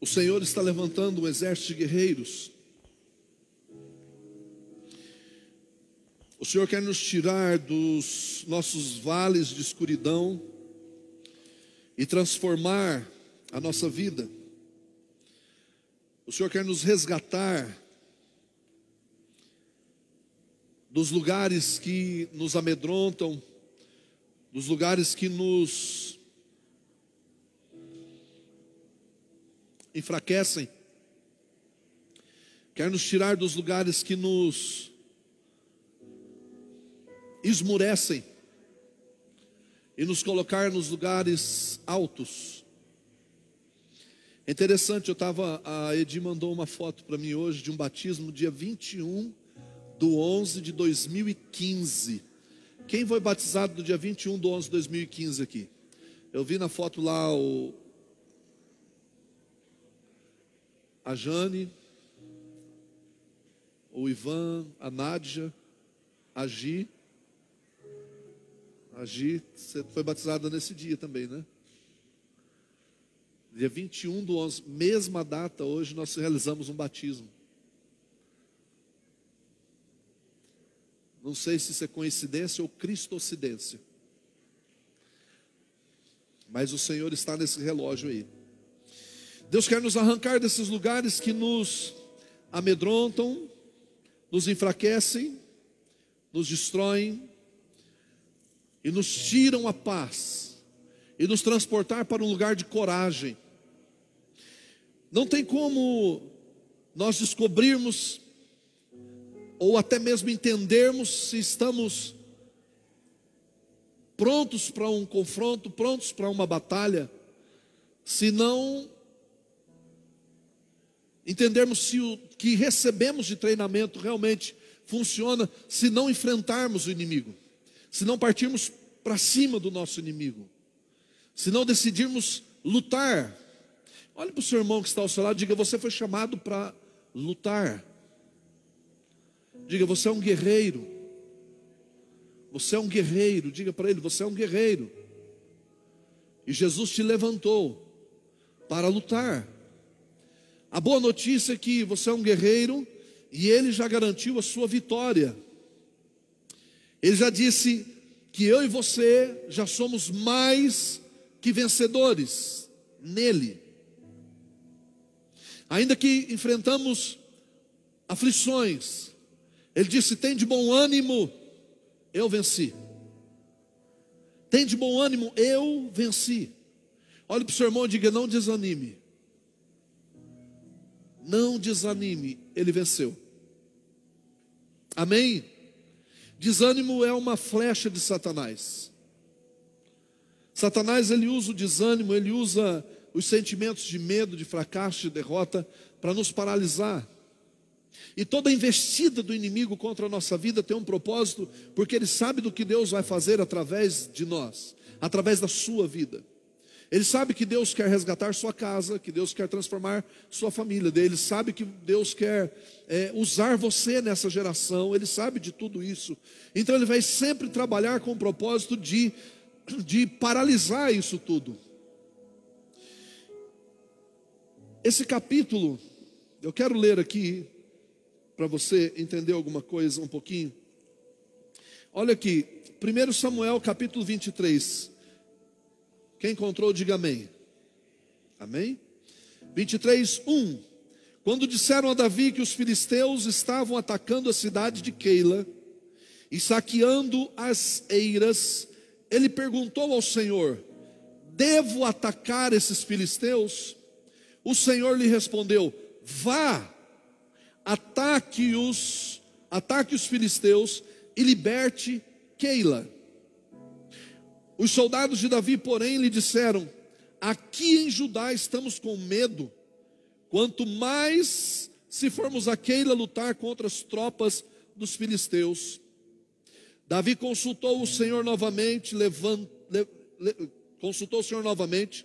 O Senhor está levantando um exército de guerreiros. O Senhor quer nos tirar dos nossos vales de escuridão e transformar a nossa vida. O Senhor quer nos resgatar dos lugares que nos amedrontam, dos lugares que nos enfraquecem, quer nos tirar dos lugares que nos esmurecem e nos colocar nos lugares altos. É interessante, eu estava, a Edi mandou uma foto para mim hoje de um batismo dia 21 do 11 de 2015. Quem foi batizado no dia 21 do 11 de 2015 aqui? Eu vi na foto lá o a Jane, o Ivan, a Nádia, a Gi. A Gi, você foi batizada nesse dia também, né? Dia 21 do 11, mesma data, hoje nós realizamos um batismo. Não sei se isso é coincidência ou cristocidência. Mas o Senhor está nesse relógio aí. Deus quer nos arrancar desses lugares que nos amedrontam, nos enfraquecem, nos destroem e nos tiram a paz e nos transportar para um lugar de coragem. Não tem como nós descobrirmos ou até mesmo entendermos se estamos prontos para um confronto, prontos para uma batalha, se não entendermos se o que recebemos de treinamento realmente funciona, se não enfrentarmos o inimigo, se não partirmos para cima do nosso inimigo, se não decidirmos lutar. Olhe para o seu irmão que está ao seu lado, diga: Você foi chamado para lutar. Diga, você é um guerreiro. Você é um guerreiro. Diga para ele, você é um guerreiro. E Jesus te levantou para lutar. A boa notícia é que você é um guerreiro e ele já garantiu a sua vitória. Ele já disse que eu e você já somos mais que vencedores nele. Ainda que enfrentamos aflições, ele disse: tem de bom ânimo, eu venci. Tem de bom ânimo, eu venci. Olhe para o seu irmão e diga: não desanime. Não desanime, ele venceu. Amém? Desânimo é uma flecha de Satanás. Satanás ele usa o desânimo, ele usa os sentimentos de medo, de fracasso, de derrota para nos paralisar. E toda investida do inimigo contra a nossa vida tem um propósito, porque ele sabe do que Deus vai fazer através de nós, através da sua vida. Ele sabe que Deus quer resgatar sua casa, que Deus quer transformar sua família. Ele sabe que Deus quer é, usar você nessa geração. Ele sabe de tudo isso. Então ele vai sempre trabalhar com o propósito de, de paralisar isso tudo. Esse capítulo, eu quero ler aqui para você entender alguma coisa um pouquinho. Olha aqui, 1 Samuel capítulo 23. Quem encontrou, diga amém. Amém? 23, 1. Quando disseram a Davi que os filisteus estavam atacando a cidade de Keila e saqueando as eiras, ele perguntou ao Senhor: Devo atacar esses filisteus? O Senhor lhe respondeu: Vá ataque os, ataque os filisteus e liberte Keila. Os soldados de Davi, porém, lhe disseram: Aqui em Judá estamos com medo, quanto mais se formos a Keila lutar contra as tropas dos filisteus. Davi consultou o Senhor novamente, levant, le, le, consultou o Senhor novamente.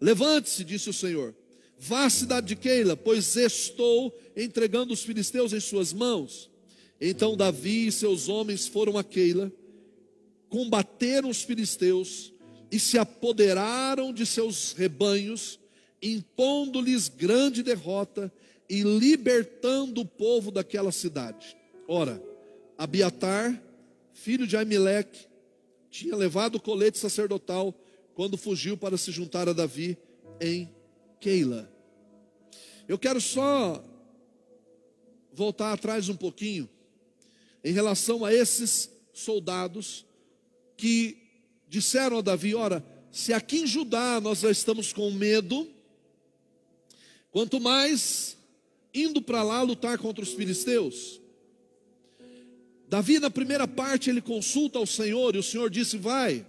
Levante-se, disse o Senhor. Vá à cidade de Keila, pois estou entregando os filisteus em suas mãos. Então Davi e seus homens foram a Keila, combateram os filisteus e se apoderaram de seus rebanhos, impondo-lhes grande derrota e libertando o povo daquela cidade. Ora, Abiatar, filho de Aimeleque, tinha levado o colete sacerdotal quando fugiu para se juntar a Davi em Keila. Eu quero só voltar atrás um pouquinho em relação a esses soldados que disseram a Davi: Ora, se aqui em Judá nós já estamos com medo, quanto mais indo para lá lutar contra os filisteus. Davi, na primeira parte, ele consulta ao Senhor e o Senhor disse: Vai.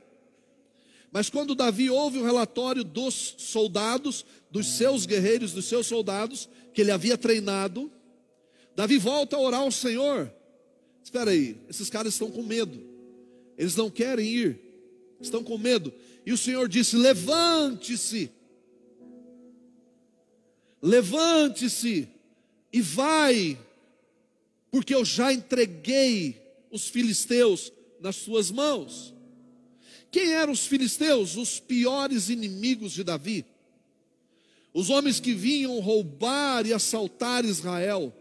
Mas quando Davi ouve o relatório dos soldados, dos seus guerreiros, dos seus soldados, que ele havia treinado, Davi volta a orar ao Senhor. Espera aí, esses caras estão com medo, eles não querem ir, estão com medo. E o Senhor disse: Levante-se, levante-se e vai, porque eu já entreguei os filisteus nas suas mãos. Quem eram os filisteus? Os piores inimigos de Davi. Os homens que vinham roubar e assaltar Israel,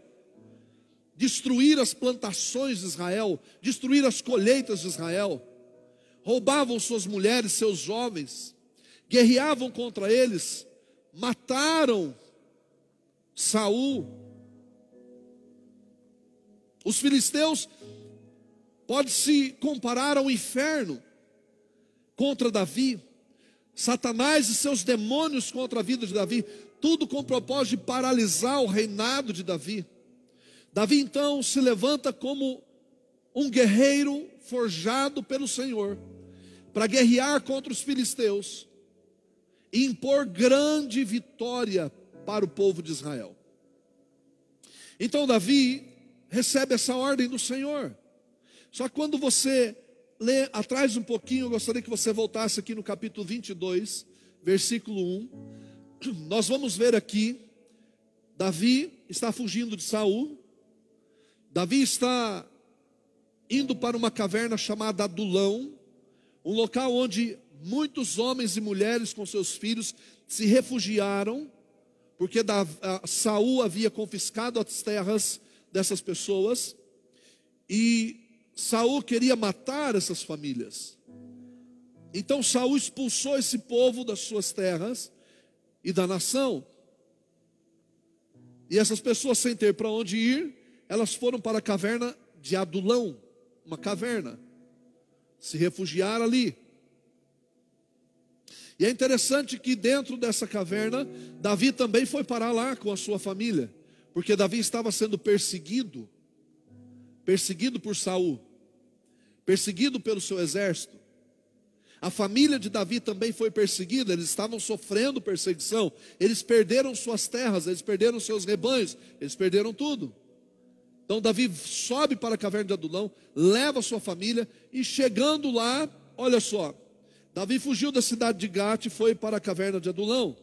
destruir as plantações de Israel, destruir as colheitas de Israel, roubavam suas mulheres, seus jovens, guerreavam contra eles, mataram Saul, os filisteus pode se comparar ao inferno contra Davi, Satanás e seus demônios contra a vida de Davi, tudo com o propósito de paralisar o reinado de Davi. Davi então se levanta como um guerreiro forjado pelo Senhor para guerrear contra os filisteus e impor grande vitória para o povo de Israel. Então Davi recebe essa ordem do Senhor. Só que quando você lê atrás um pouquinho, eu gostaria que você voltasse aqui no capítulo 22, versículo 1. Nós vamos ver aqui Davi está fugindo de Saul. Davi está indo para uma caverna chamada Adulão, um local onde muitos homens e mulheres com seus filhos se refugiaram, porque Saul havia confiscado as terras dessas pessoas e Saul queria matar essas famílias. Então Saul expulsou esse povo das suas terras e da nação. E essas pessoas sem ter para onde ir, elas foram para a caverna de Adulão, uma caverna. Se refugiaram ali. E é interessante que dentro dessa caverna, Davi também foi parar lá com a sua família porque Davi estava sendo perseguido, perseguido por Saul, perseguido pelo seu exército. A família de Davi também foi perseguida, eles estavam sofrendo perseguição, eles perderam suas terras, eles perderam seus rebanhos, eles perderam tudo. Então Davi sobe para a caverna de Adulão, leva sua família e chegando lá, olha só, Davi fugiu da cidade de Gate e foi para a caverna de Adulão.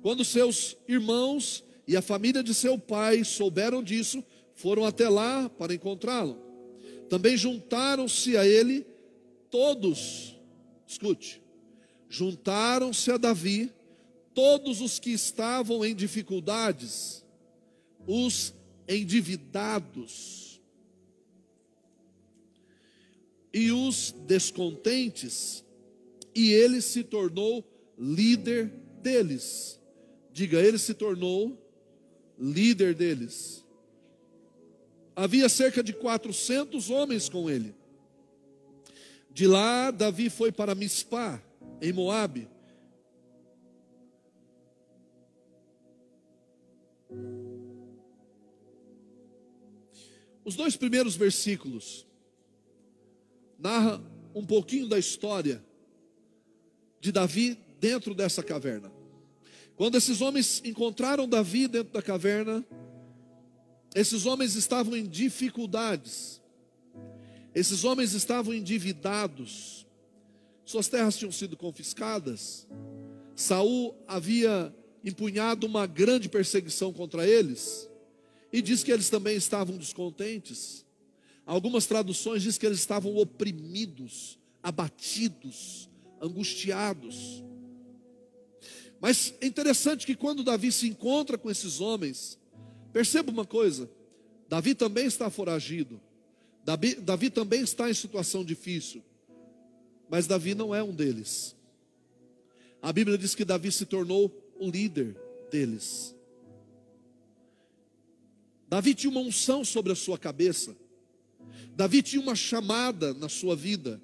Quando seus irmãos e a família de seu pai souberam disso, foram até lá para encontrá-lo. Também juntaram-se a ele todos, escute, juntaram-se a Davi todos os que estavam em dificuldades, os endividados e os descontentes, e ele se tornou líder deles. Diga, ele se tornou líder deles. Havia cerca de 400 homens com ele. De lá, Davi foi para Mispá, em Moabe. Os dois primeiros versículos narra um pouquinho da história de Davi dentro dessa caverna. Quando esses homens encontraram Davi dentro da caverna, esses homens estavam em dificuldades, esses homens estavam endividados, suas terras tinham sido confiscadas, Saul havia empunhado uma grande perseguição contra eles, e diz que eles também estavam descontentes. Algumas traduções diz que eles estavam oprimidos, abatidos, angustiados. Mas é interessante que quando Davi se encontra com esses homens, perceba uma coisa: Davi também está foragido, Davi, Davi também está em situação difícil, mas Davi não é um deles. A Bíblia diz que Davi se tornou o líder deles. Davi tinha uma unção sobre a sua cabeça. Davi tinha uma chamada na sua vida.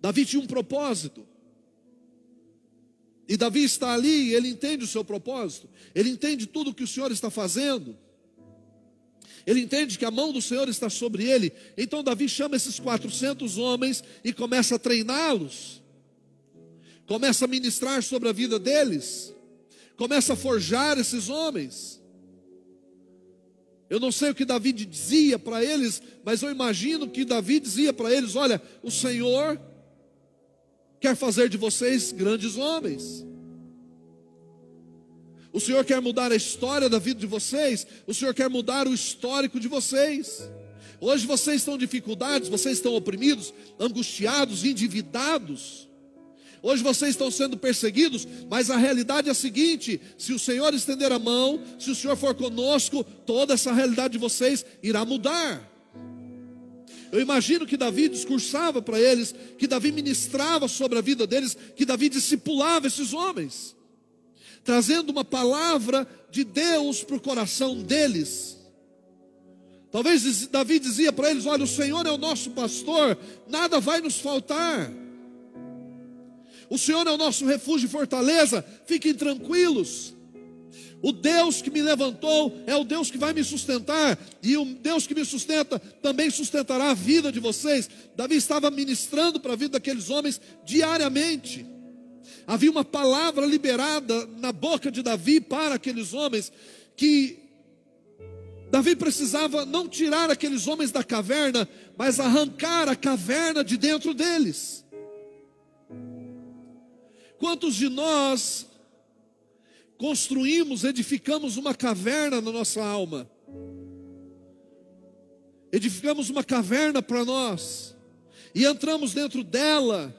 Davi tinha um propósito. E Davi está ali e ele entende o seu propósito. Ele entende tudo o que o Senhor está fazendo. Ele entende que a mão do Senhor está sobre ele. Então Davi chama esses 400 homens e começa a treiná-los. Começa a ministrar sobre a vida deles. Começa a forjar esses homens. Eu não sei o que Davi dizia para eles, mas eu imagino que Davi dizia para eles: Olha, o Senhor quer fazer de vocês grandes homens. O Senhor quer mudar a história da vida de vocês. O Senhor quer mudar o histórico de vocês. Hoje vocês estão em dificuldades, vocês estão oprimidos, angustiados, endividados. Hoje vocês estão sendo perseguidos, mas a realidade é a seguinte: se o Senhor estender a mão, se o Senhor for conosco, toda essa realidade de vocês irá mudar. Eu imagino que Davi discursava para eles, que Davi ministrava sobre a vida deles, que Davi discipulava esses homens trazendo uma palavra de Deus para o coração deles. Talvez Davi dizia para eles: Olha, o Senhor é o nosso pastor, nada vai nos faltar. O Senhor é o nosso refúgio e fortaleza, fiquem tranquilos. O Deus que me levantou é o Deus que vai me sustentar, e o Deus que me sustenta também sustentará a vida de vocês. Davi estava ministrando para a vida daqueles homens diariamente. Havia uma palavra liberada na boca de Davi para aqueles homens que Davi precisava não tirar aqueles homens da caverna, mas arrancar a caverna de dentro deles. Quantos de nós construímos, edificamos uma caverna na nossa alma? Edificamos uma caverna para nós e entramos dentro dela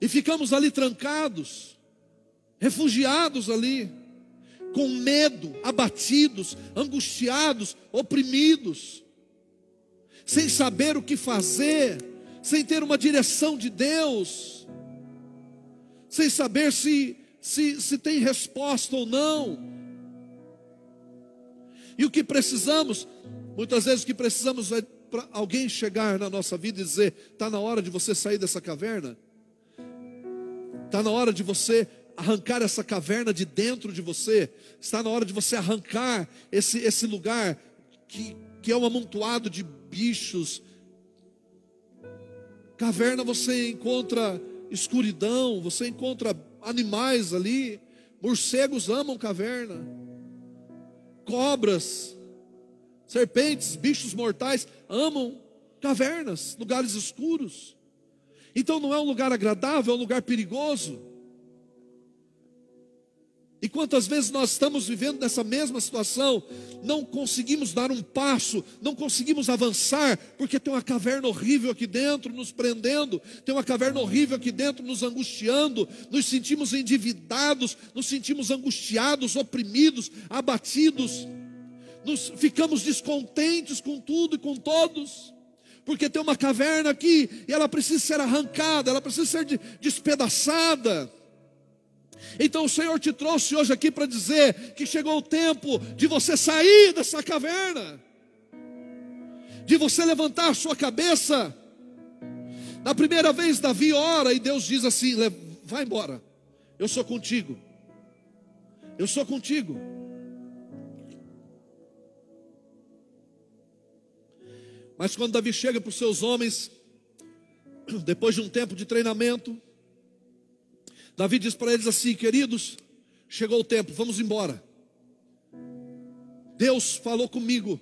e ficamos ali trancados, refugiados ali, com medo, abatidos, angustiados, oprimidos, sem saber o que fazer, sem ter uma direção de Deus, sem saber se, se, se tem resposta ou não. E o que precisamos, muitas vezes o que precisamos é para alguém chegar na nossa vida e dizer: está na hora de você sair dessa caverna. Está na hora de você arrancar essa caverna de dentro de você. Está na hora de você arrancar esse, esse lugar que, que é um amontoado de bichos. Caverna você encontra escuridão, você encontra animais ali. Morcegos amam caverna. Cobras, serpentes, bichos mortais amam cavernas, lugares escuros. Então não é um lugar agradável, é um lugar perigoso. E quantas vezes nós estamos vivendo nessa mesma situação, não conseguimos dar um passo, não conseguimos avançar, porque tem uma caverna horrível aqui dentro nos prendendo, tem uma caverna horrível aqui dentro nos angustiando, nos sentimos endividados, nos sentimos angustiados, oprimidos, abatidos, nos ficamos descontentes com tudo e com todos porque tem uma caverna aqui e ela precisa ser arrancada, ela precisa ser despedaçada. Então o Senhor te trouxe hoje aqui para dizer que chegou o tempo de você sair dessa caverna, de você levantar a sua cabeça. Na primeira vez, Davi ora e Deus diz assim: vai embora, eu sou contigo, eu sou contigo. Mas quando Davi chega para os seus homens, depois de um tempo de treinamento, Davi diz para eles assim: queridos, chegou o tempo, vamos embora. Deus falou comigo,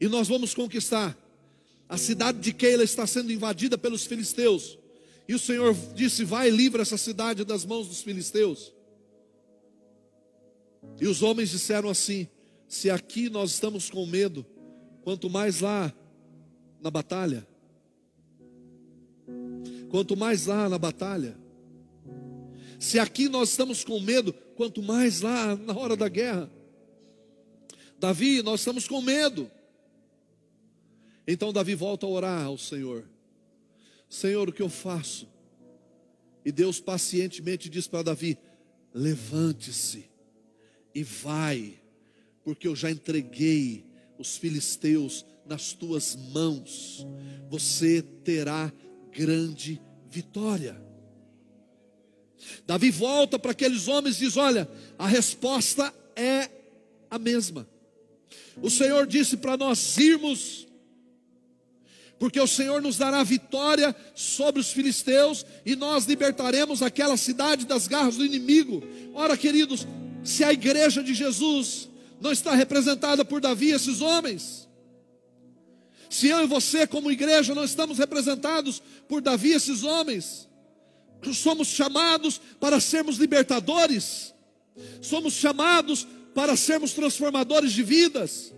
e nós vamos conquistar. A cidade de Keila está sendo invadida pelos filisteus, e o Senhor disse: Vai, livra essa cidade das mãos dos filisteus. E os homens disseram assim: Se aqui nós estamos com medo, quanto mais lá na batalha. quanto mais lá na batalha. Se aqui nós estamos com medo, quanto mais lá na hora da guerra. Davi, nós estamos com medo. Então Davi volta a orar ao Senhor: Senhor, o que eu faço? E Deus pacientemente diz para Davi: Levante-se e vai, porque eu já entreguei os filisteus nas tuas mãos. Você terá grande vitória. Davi volta para aqueles homens e diz: Olha, a resposta é a mesma. O Senhor disse para nós irmos porque o Senhor nos dará vitória sobre os filisteus e nós libertaremos aquela cidade das garras do inimigo. Ora, queridos, se a igreja de Jesus não está representada por Davi, esses homens, se eu e você, como igreja, não estamos representados por Davi, esses homens, somos chamados para sermos libertadores, somos chamados para sermos transformadores de vidas.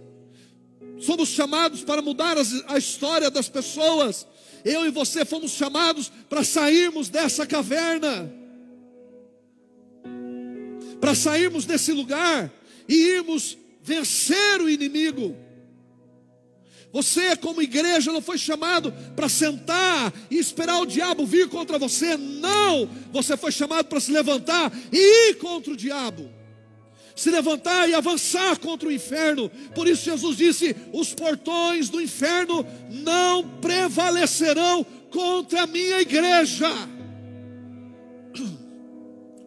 Somos chamados para mudar a história das pessoas. Eu e você fomos chamados para sairmos dessa caverna, para sairmos desse lugar e irmos vencer o inimigo. Você, como igreja, não foi chamado para sentar e esperar o diabo vir contra você. Não! Você foi chamado para se levantar e ir contra o diabo se levantar e avançar contra o inferno. Por isso Jesus disse: os portões do inferno não prevalecerão contra a minha igreja.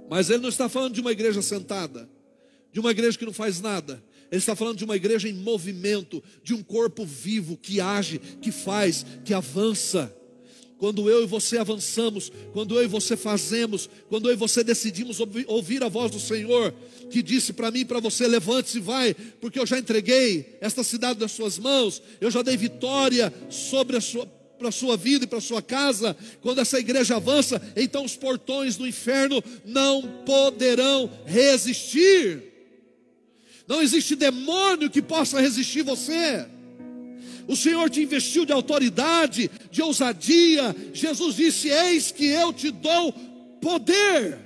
Mas ele não está falando de uma igreja sentada, de uma igreja que não faz nada. Ele está falando de uma igreja em movimento, de um corpo vivo que age, que faz, que avança. Quando eu e você avançamos, quando eu e você fazemos, quando eu e você decidimos ouvir a voz do Senhor, que disse para mim e para você: levante-se e vai, porque eu já entreguei esta cidade nas suas mãos, eu já dei vitória sobre a sua para a sua vida e para a sua casa, quando essa igreja avança, então os portões do inferno não poderão resistir. Não existe demônio que possa resistir você. O Senhor te investiu de autoridade, de ousadia. Jesus disse: Eis que eu te dou poder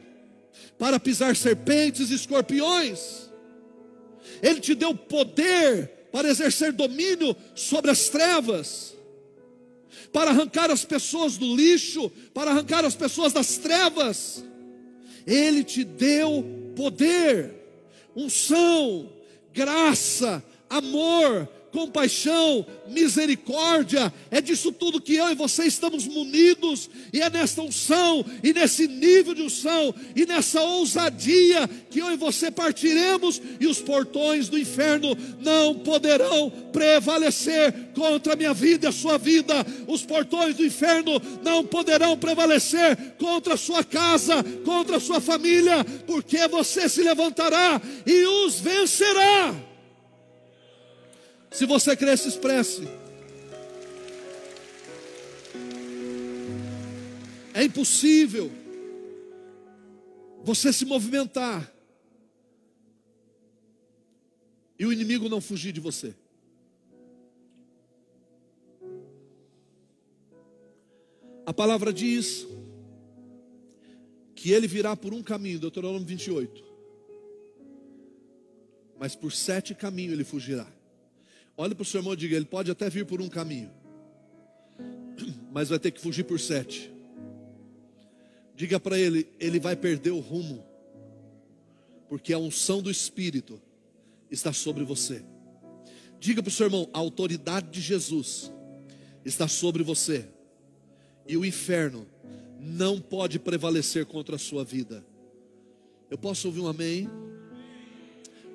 para pisar serpentes e escorpiões. Ele te deu poder para exercer domínio sobre as trevas, para arrancar as pessoas do lixo, para arrancar as pessoas das trevas. Ele te deu poder, unção, graça, amor, compaixão, misericórdia, é disso tudo que eu e você estamos munidos, e é nesta unção, e nesse nível de unção, e nessa ousadia que eu e você partiremos, e os portões do inferno não poderão prevalecer contra a minha vida e a sua vida, os portões do inferno não poderão prevalecer contra a sua casa, contra a sua família, porque você se levantará e os vencerá. Se você crê, se expresse. É impossível você se movimentar e o inimigo não fugir de você. A palavra diz que ele virá por um caminho, Deuteronômio 28, mas por sete caminhos ele fugirá. Olhe para o seu irmão e diga: ele pode até vir por um caminho, mas vai ter que fugir por sete. Diga para ele: ele vai perder o rumo, porque a unção do Espírito está sobre você. Diga para o seu irmão: a autoridade de Jesus está sobre você, e o inferno não pode prevalecer contra a sua vida. Eu posso ouvir um amém?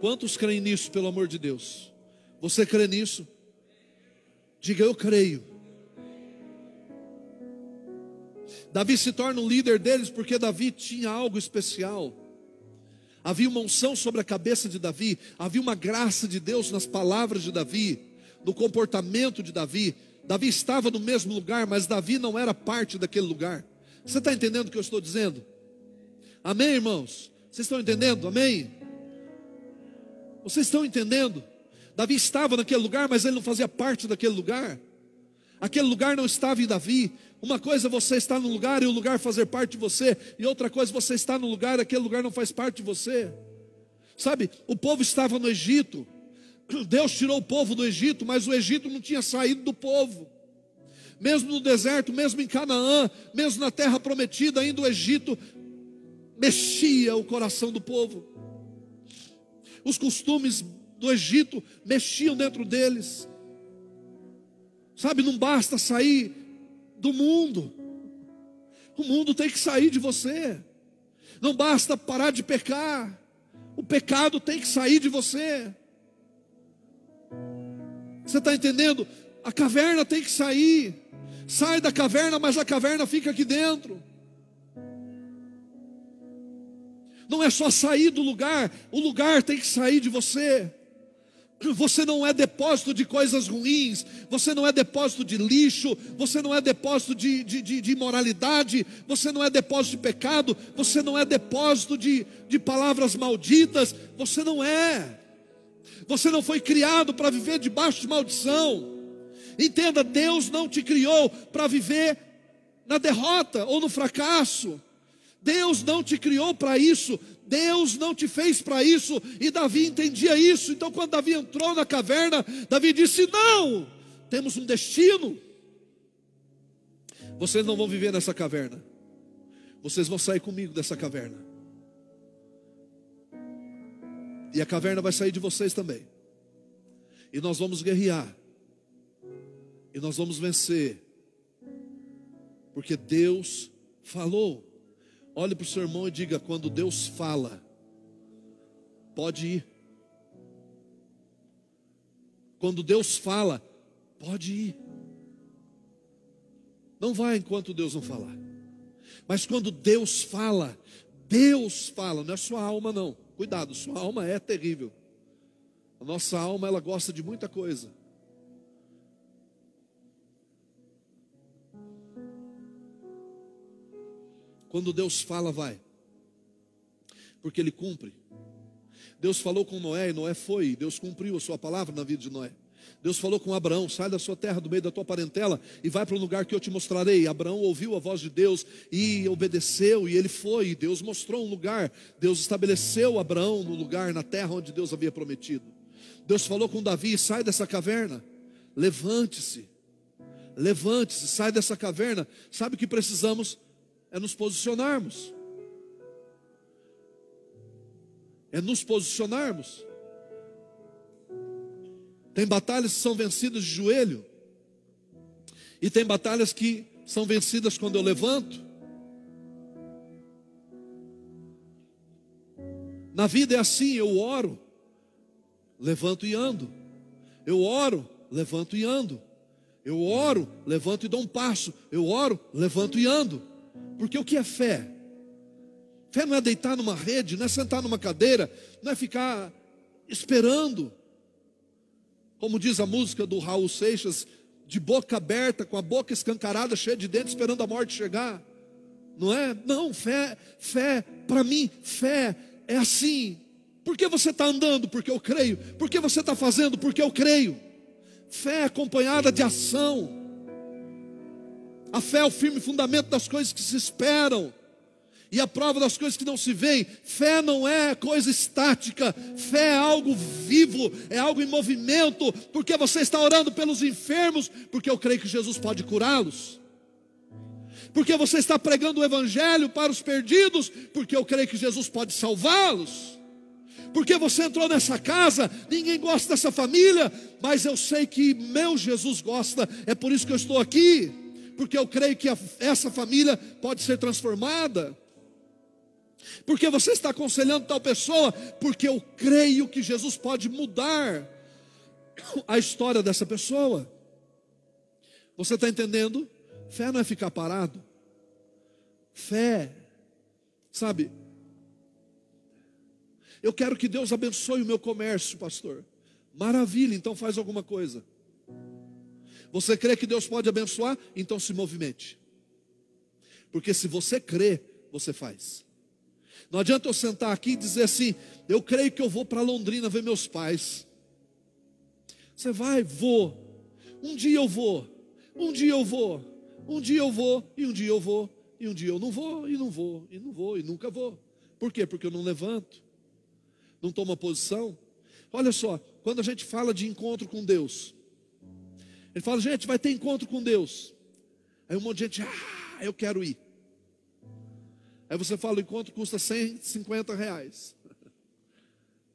Quantos creem nisso, pelo amor de Deus? Você crê nisso? Diga eu creio. Davi se torna o líder deles porque Davi tinha algo especial. Havia uma unção sobre a cabeça de Davi, havia uma graça de Deus nas palavras de Davi, no comportamento de Davi. Davi estava no mesmo lugar, mas Davi não era parte daquele lugar. Você está entendendo o que eu estou dizendo? Amém, irmãos? Vocês estão entendendo? Amém? Vocês estão entendendo? Davi estava naquele lugar, mas ele não fazia parte daquele lugar. Aquele lugar não estava em Davi. Uma coisa é você estar no lugar e o lugar fazer parte de você, e outra coisa é você estar no lugar e aquele lugar não faz parte de você. Sabe, o povo estava no Egito, Deus tirou o povo do Egito, mas o Egito não tinha saído do povo. Mesmo no deserto, mesmo em Canaã, mesmo na terra prometida, ainda o Egito mexia o coração do povo. Os costumes do Egito mexiam dentro deles. Sabe, não basta sair do mundo. O mundo tem que sair de você. Não basta parar de pecar. O pecado tem que sair de você. Você está entendendo? A caverna tem que sair. Sai da caverna, mas a caverna fica aqui dentro. Não é só sair do lugar, o lugar tem que sair de você. Você não é depósito de coisas ruins, você não é depósito de lixo, você não é depósito de, de, de, de imoralidade, você não é depósito de pecado, você não é depósito de, de palavras malditas, você não é. Você não foi criado para viver debaixo de maldição. Entenda, Deus não te criou para viver na derrota ou no fracasso. Deus não te criou para isso, Deus não te fez para isso, e Davi entendia isso. Então, quando Davi entrou na caverna, Davi disse: Não, temos um destino. Vocês não vão viver nessa caverna, vocês vão sair comigo dessa caverna, e a caverna vai sair de vocês também, e nós vamos guerrear, e nós vamos vencer, porque Deus falou. Olhe para o seu irmão e diga: quando Deus fala, pode ir. Quando Deus fala, pode ir. Não vai enquanto Deus não falar. Mas quando Deus fala, Deus fala, não é sua alma não. Cuidado, sua alma é terrível. A nossa alma ela gosta de muita coisa. Quando Deus fala, vai. Porque Ele cumpre. Deus falou com Noé e Noé foi. Deus cumpriu a sua palavra na vida de Noé. Deus falou com Abraão: sai da sua terra, do meio da tua parentela, e vai para o lugar que eu te mostrarei. Abraão ouviu a voz de Deus e obedeceu, e ele foi. E Deus mostrou um lugar. Deus estabeleceu Abraão no lugar, na terra onde Deus havia prometido. Deus falou com Davi: sai dessa caverna, levante-se, levante-se, sai dessa caverna. Sabe o que precisamos? É nos posicionarmos. É nos posicionarmos. Tem batalhas que são vencidas de joelho, e tem batalhas que são vencidas quando eu levanto. Na vida é assim, eu oro, levanto e ando. Eu oro, levanto e ando. Eu oro, levanto e dou um passo. Eu oro, levanto e ando. Porque o que é fé? Fé não é deitar numa rede, não é sentar numa cadeira, não é ficar esperando. Como diz a música do Raul Seixas, de boca aberta, com a boca escancarada, cheia de dentes, esperando a morte chegar. Não é? Não, fé, fé, para mim, fé é assim. Por que você está andando? Porque eu creio. Por que você está fazendo? Porque eu creio. Fé é acompanhada de ação. A fé é o firme fundamento das coisas que se esperam. E a prova das coisas que não se veem. Fé não é coisa estática. Fé é algo vivo, é algo em movimento. Porque você está orando pelos enfermos, porque eu creio que Jesus pode curá-los. Porque você está pregando o evangelho para os perdidos, porque eu creio que Jesus pode salvá-los. Porque você entrou nessa casa, ninguém gosta dessa família, mas eu sei que meu Jesus gosta, é por isso que eu estou aqui porque eu creio que a, essa família pode ser transformada. Porque você está aconselhando tal pessoa, porque eu creio que Jesus pode mudar a história dessa pessoa. Você está entendendo? Fé não é ficar parado. Fé, sabe? Eu quero que Deus abençoe o meu comércio, pastor. Maravilha, então faz alguma coisa. Você crê que Deus pode abençoar? Então se movimente. Porque se você crê, você faz. Não adianta eu sentar aqui e dizer assim: eu creio que eu vou para Londrina ver meus pais. Você vai, vou. Um dia eu vou. Um dia eu vou. Um dia eu vou, e um dia eu vou, e um dia eu não vou, e não vou, e não vou, e nunca vou. Por quê? Porque eu não levanto, não tomo posição. Olha só, quando a gente fala de encontro com Deus, ele fala, gente, vai ter encontro com Deus. Aí um monte de gente, ah, eu quero ir. Aí você fala, o encontro custa 150 reais.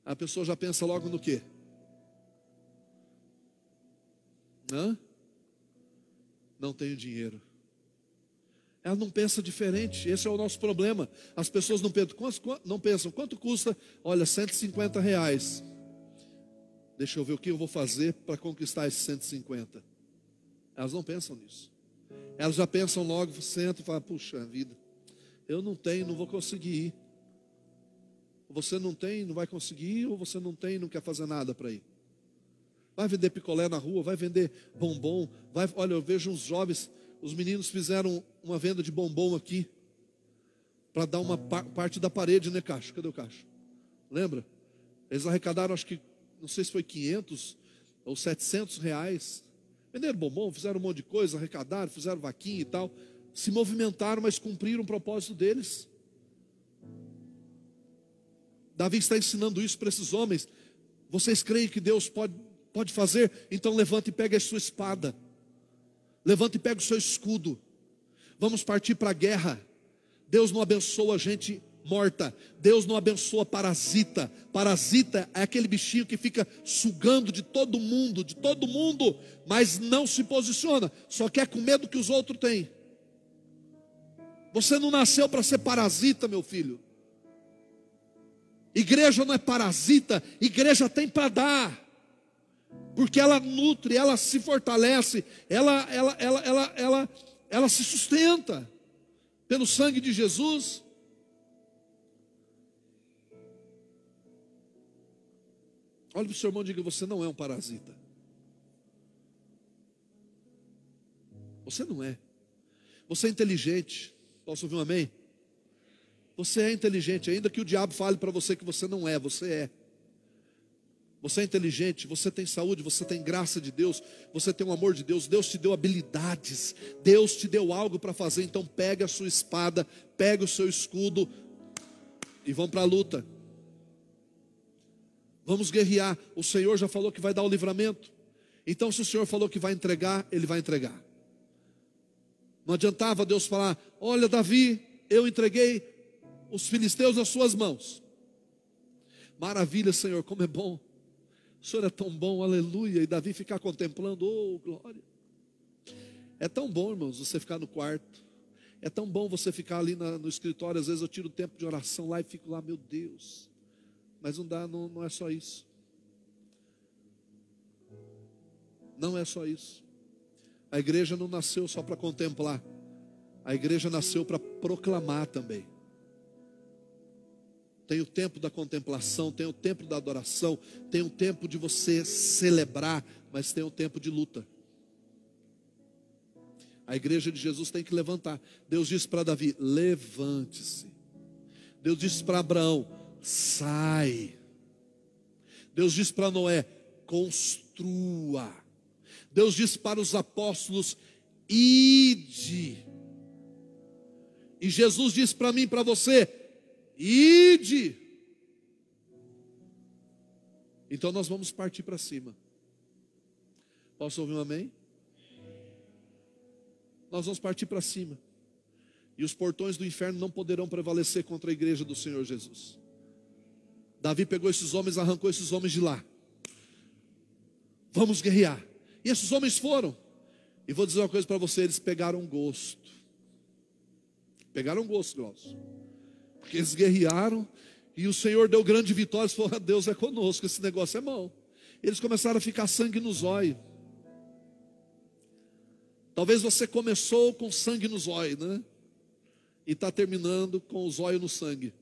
A pessoa já pensa logo no quê? Hã? Não tenho dinheiro. Ela não pensa diferente, esse é o nosso problema. As pessoas não pensam, não pensam quanto custa? Olha, 150 reais. Deixa eu ver o que eu vou fazer para conquistar esses 150. Elas não pensam nisso. Elas já pensam logo, sentam e falam, puxa vida, eu não tenho, não vou conseguir ir. Você não tem, não vai conseguir, ou você não tem, não quer fazer nada para ir. Vai vender picolé na rua, vai vender bombom. Vai, olha, eu vejo uns jovens, os meninos fizeram uma venda de bombom aqui, para dar uma parte da parede, né, Cacho? Cadê o Cacho? Lembra? Eles arrecadaram, acho que, não sei se foi 500 ou 700 reais. Venderam bombom, fizeram um monte de coisa, arrecadaram, fizeram vaquinha e tal. Se movimentaram, mas cumpriram o propósito deles. Davi está ensinando isso para esses homens. Vocês creem que Deus pode Pode fazer? Então levante e pegue a sua espada. Levante e pegue o seu escudo. Vamos partir para a guerra. Deus não abençoa a gente morta. Deus não abençoa parasita. Parasita é aquele bichinho que fica sugando de todo mundo, de todo mundo, mas não se posiciona, só quer com medo que os outros têm. Você não nasceu para ser parasita, meu filho. Igreja não é parasita, igreja tem para dar porque ela nutre, ela se fortalece, ela, ela, ela, ela, ela, ela se sustenta pelo sangue de Jesus. Olha para o seu irmão e diga: Você não é um parasita. Você não é. Você é inteligente. Posso ouvir um amém? Você é inteligente, ainda que o diabo fale para você que você não é, você é. Você é inteligente, você tem saúde, você tem graça de Deus, você tem o amor de Deus, Deus te deu habilidades, Deus te deu algo para fazer, então pegue a sua espada, pegue o seu escudo e vamos para a luta. Vamos guerrear. O Senhor já falou que vai dar o livramento. Então, se o Senhor falou que vai entregar, Ele vai entregar. Não adiantava Deus falar: Olha, Davi, eu entreguei os filisteus nas suas mãos. Maravilha, Senhor, como é bom o Senhor é tão bom, aleluia. E Davi ficar contemplando, oh glória. É tão bom, irmãos, você ficar no quarto. É tão bom você ficar ali na, no escritório. Às vezes eu tiro o tempo de oração lá e fico lá, meu Deus. Mas não dá, não, não é só isso. Não é só isso. A igreja não nasceu só para contemplar. A igreja nasceu para proclamar também. Tem o tempo da contemplação, tem o tempo da adoração, tem o tempo de você celebrar, mas tem o tempo de luta. A igreja de Jesus tem que levantar. Deus disse para Davi: levante-se. Deus disse para Abraão: sai. Deus disse para Noé: construa. Deus disse para os apóstolos: ide. E Jesus disse para mim para você: Ide. Então nós vamos partir para cima. Posso ouvir um amém? Nós vamos partir para cima. E os portões do inferno não poderão prevalecer contra a igreja do Senhor Jesus. Davi pegou esses homens, arrancou esses homens de lá. Vamos guerrear. E esses homens foram. E vou dizer uma coisa para você: eles pegaram gosto. Pegaram gosto, Glaucio. Porque eles guerrearam e o Senhor deu grande vitória. Eles falaram: Deus é conosco, esse negócio é bom. Eles começaram a ficar sangue nos olhos. Talvez você começou com sangue nos olhos, né? E está terminando com os olhos no sangue.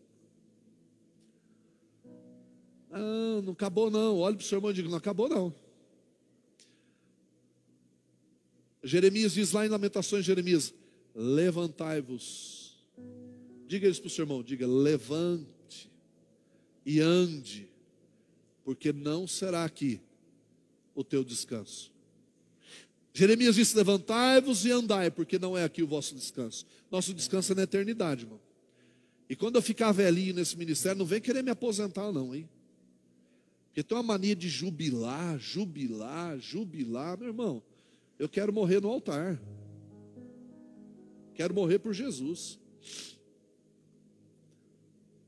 Ah, não acabou não. Olhe para o seu irmão e diga: não acabou não. Jeremias diz lá em Lamentações, Jeremias: levantai-vos Diga isso para o seu irmão: diga, levante e ande, porque não será aqui o teu descanso. Jeremias disse: Levantai-vos e andai, porque não é aqui o vosso descanso. Nosso descanso é na eternidade, irmão. E quando eu ficar velhinho nesse ministério, não vem querer me aposentar, não, hein? Porque tem uma mania de jubilar, jubilar, jubilar. Meu irmão, eu quero morrer no altar. Quero morrer por Jesus.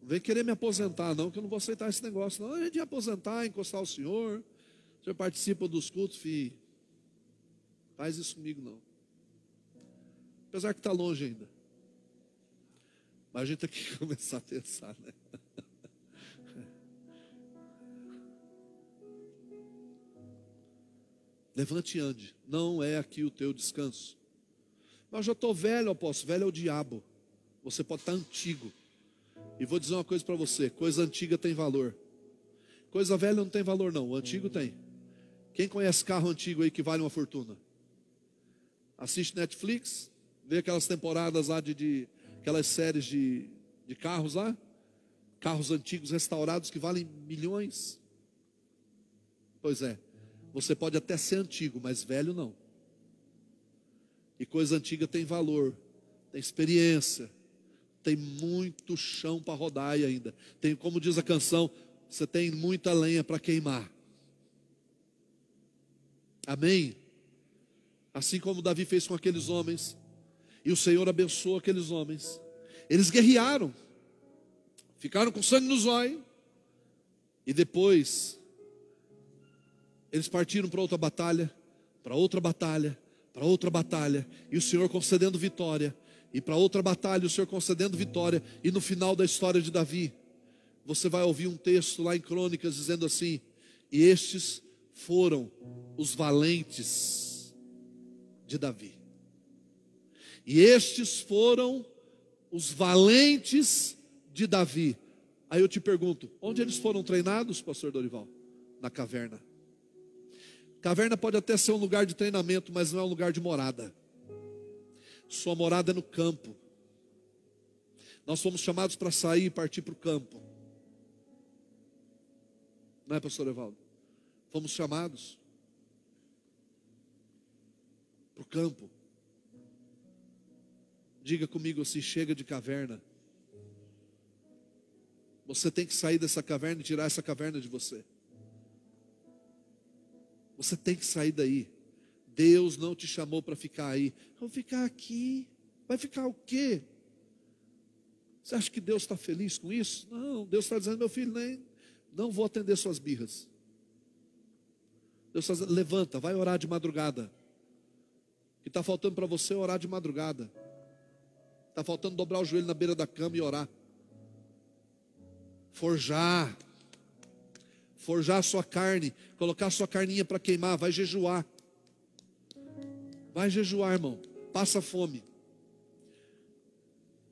Não vem querer me aposentar, não, que eu não vou aceitar esse negócio. Não, é de aposentar, encostar o senhor. O senhor participa dos cultos, filho. Faz isso comigo, não. Apesar que está longe ainda. Mas a gente tem que começar a pensar, né? Levante e ande. Não é aqui o teu descanso. Mas eu já estou velho, apóstolo. Velho é o diabo. Você pode estar antigo. E vou dizer uma coisa para você: coisa antiga tem valor. Coisa velha não tem valor, não. O antigo tem. Quem conhece carro antigo aí que vale uma fortuna? assiste Netflix, vê aquelas temporadas lá de, de aquelas séries de, de carros lá, carros antigos restaurados que valem milhões. Pois é, você pode até ser antigo, mas velho não. E coisa antiga tem valor, tem experiência, tem muito chão para rodar ainda. Tem, como diz a canção, você tem muita lenha para queimar. Amém? assim como Davi fez com aqueles homens, e o Senhor abençoou aqueles homens. Eles guerrearam, ficaram com sangue nos olhos, e depois eles partiram para outra batalha, para outra batalha, para outra batalha, e o Senhor concedendo vitória, e para outra batalha, o Senhor concedendo vitória, e no final da história de Davi, você vai ouvir um texto lá em Crônicas dizendo assim: E estes foram os valentes de Davi. E estes foram os valentes de Davi. Aí eu te pergunto: onde eles foram treinados, pastor Dorival? Na caverna. Caverna pode até ser um lugar de treinamento, mas não é um lugar de morada. Sua morada é no campo. Nós fomos chamados para sair e partir para o campo. Não é, pastor Evaldo? Fomos chamados para o campo. Diga comigo assim: chega de caverna. Você tem que sair dessa caverna e tirar essa caverna de você. Você tem que sair daí. Deus não te chamou para ficar aí. Vou ficar aqui. Vai ficar o quê? Você acha que Deus está feliz com isso? Não, Deus está dizendo, meu filho, nem não vou atender suas birras. Deus está dizendo, levanta, vai orar de madrugada. E está faltando para você orar de madrugada. Está faltando dobrar o joelho na beira da cama e orar. Forjar. Forjar a sua carne. Colocar a sua carninha para queimar. Vai jejuar. Vai jejuar, irmão. Passa fome.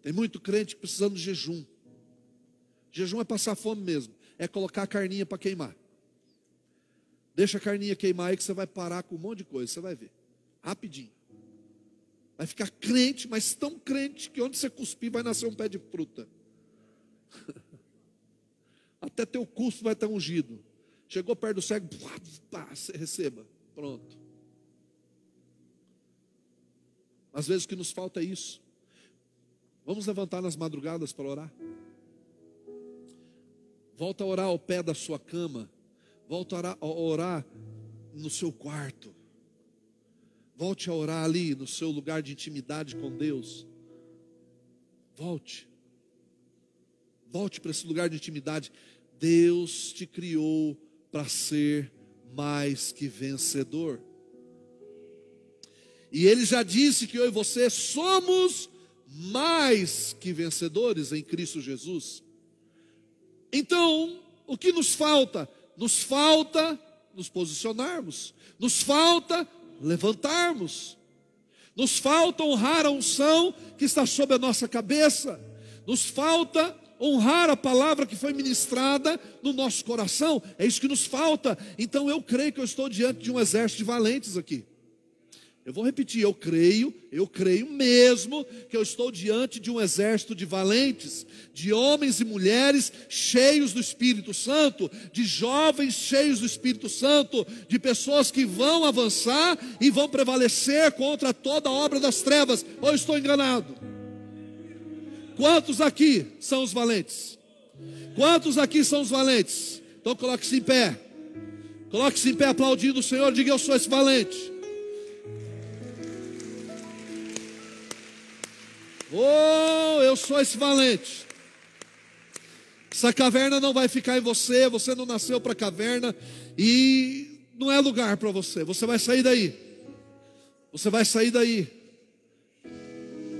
Tem muito crente precisando de jejum. Jejum é passar fome mesmo. É colocar a carninha para queimar. Deixa a carninha queimar aí que você vai parar com um monte de coisa. Você vai ver. Rapidinho. Vai ficar crente, mas tão crente que onde você cuspir vai nascer um pé de fruta. Até teu custo vai estar ungido. Chegou perto do cego, pá, receba. Pronto. Às vezes o que nos falta é isso. Vamos levantar nas madrugadas para orar. Volta a orar ao pé da sua cama. Volta a orar, a orar no seu quarto. Volte a orar ali no seu lugar de intimidade com Deus. Volte. Volte para esse lugar de intimidade. Deus te criou para ser mais que vencedor. E Ele já disse que eu e você somos mais que vencedores em Cristo Jesus. Então, o que nos falta? Nos falta nos posicionarmos, nos falta levantarmos. Nos falta honrar a unção que está sobre a nossa cabeça. Nos falta honrar a palavra que foi ministrada no nosso coração. É isso que nos falta. Então eu creio que eu estou diante de um exército de valentes aqui. Eu vou repetir, eu creio, eu creio mesmo que eu estou diante de um exército de valentes, de homens e mulheres cheios do Espírito Santo, de jovens cheios do Espírito Santo, de pessoas que vão avançar e vão prevalecer contra toda a obra das trevas. Ou estou enganado? Quantos aqui são os valentes? Quantos aqui são os valentes? Então coloque-se em pé. Coloque-se em pé aplaudindo o Senhor, diga eu sou esse valente. Oh, eu sou esse valente. Essa caverna não vai ficar em você, você não nasceu para caverna e não é lugar para você. Você vai sair daí. Você vai sair daí.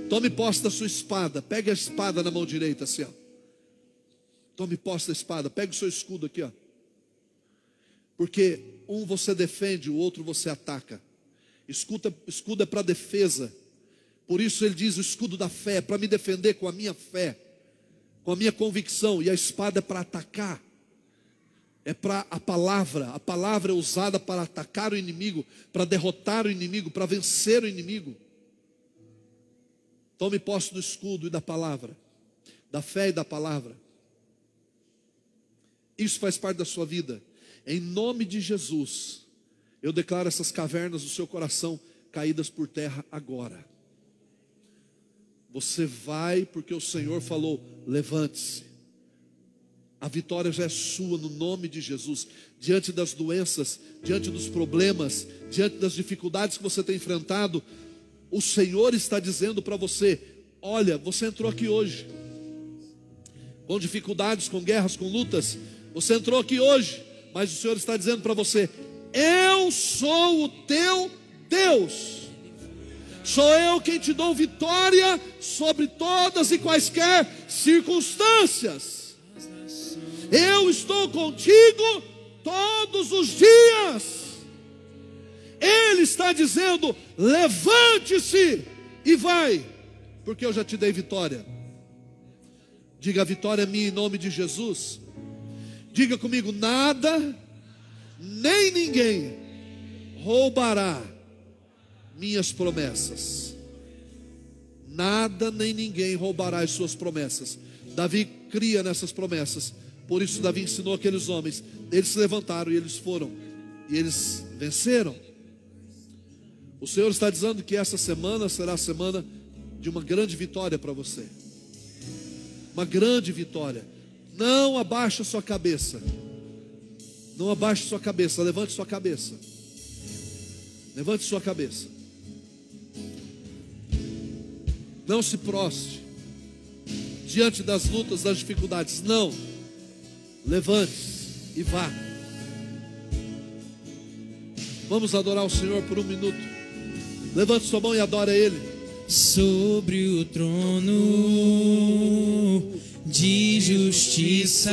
Tome posse da sua espada. Pegue a espada na mão direita, assim, ó. Tome posse da espada. Pegue o seu escudo aqui, ó. Porque um você defende, o outro você ataca. Escudo, escudo é para defesa. Por isso ele diz o escudo da fé, para me defender com a minha fé, com a minha convicção, e a espada é para atacar. É para a palavra, a palavra é usada para atacar o inimigo, para derrotar o inimigo, para vencer o inimigo. Tome posse do escudo e da palavra, da fé e da palavra. Isso faz parte da sua vida. Em nome de Jesus, eu declaro essas cavernas do seu coração caídas por terra agora. Você vai porque o Senhor falou: levante-se. A vitória já é sua no nome de Jesus. Diante das doenças, diante dos problemas, diante das dificuldades que você tem enfrentado, o Senhor está dizendo para você: olha, você entrou aqui hoje, com dificuldades, com guerras, com lutas, você entrou aqui hoje, mas o Senhor está dizendo para você: eu sou o teu Deus. Sou eu quem te dou vitória sobre todas e quaisquer circunstâncias. Eu estou contigo todos os dias. Está dizendo: levante-se e vai, porque eu já te dei vitória. Diga a vitória é minha em nome de Jesus. Diga comigo: nada, nem ninguém roubará minhas promessas. Nada nem ninguém roubará as suas promessas. Davi cria nessas promessas. Por isso Davi ensinou aqueles homens. Eles se levantaram e eles foram. E eles venceram. O Senhor está dizendo que essa semana será a semana de uma grande vitória para você. Uma grande vitória. Não abaixe a sua cabeça. Não abaixe sua cabeça, levante sua cabeça. Levante sua cabeça. Não se proste diante das lutas, das dificuldades. Não. Levante-se e vá. Vamos adorar o Senhor por um minuto. Levante sua mão e adora Ele. Sobre o trono de justiça.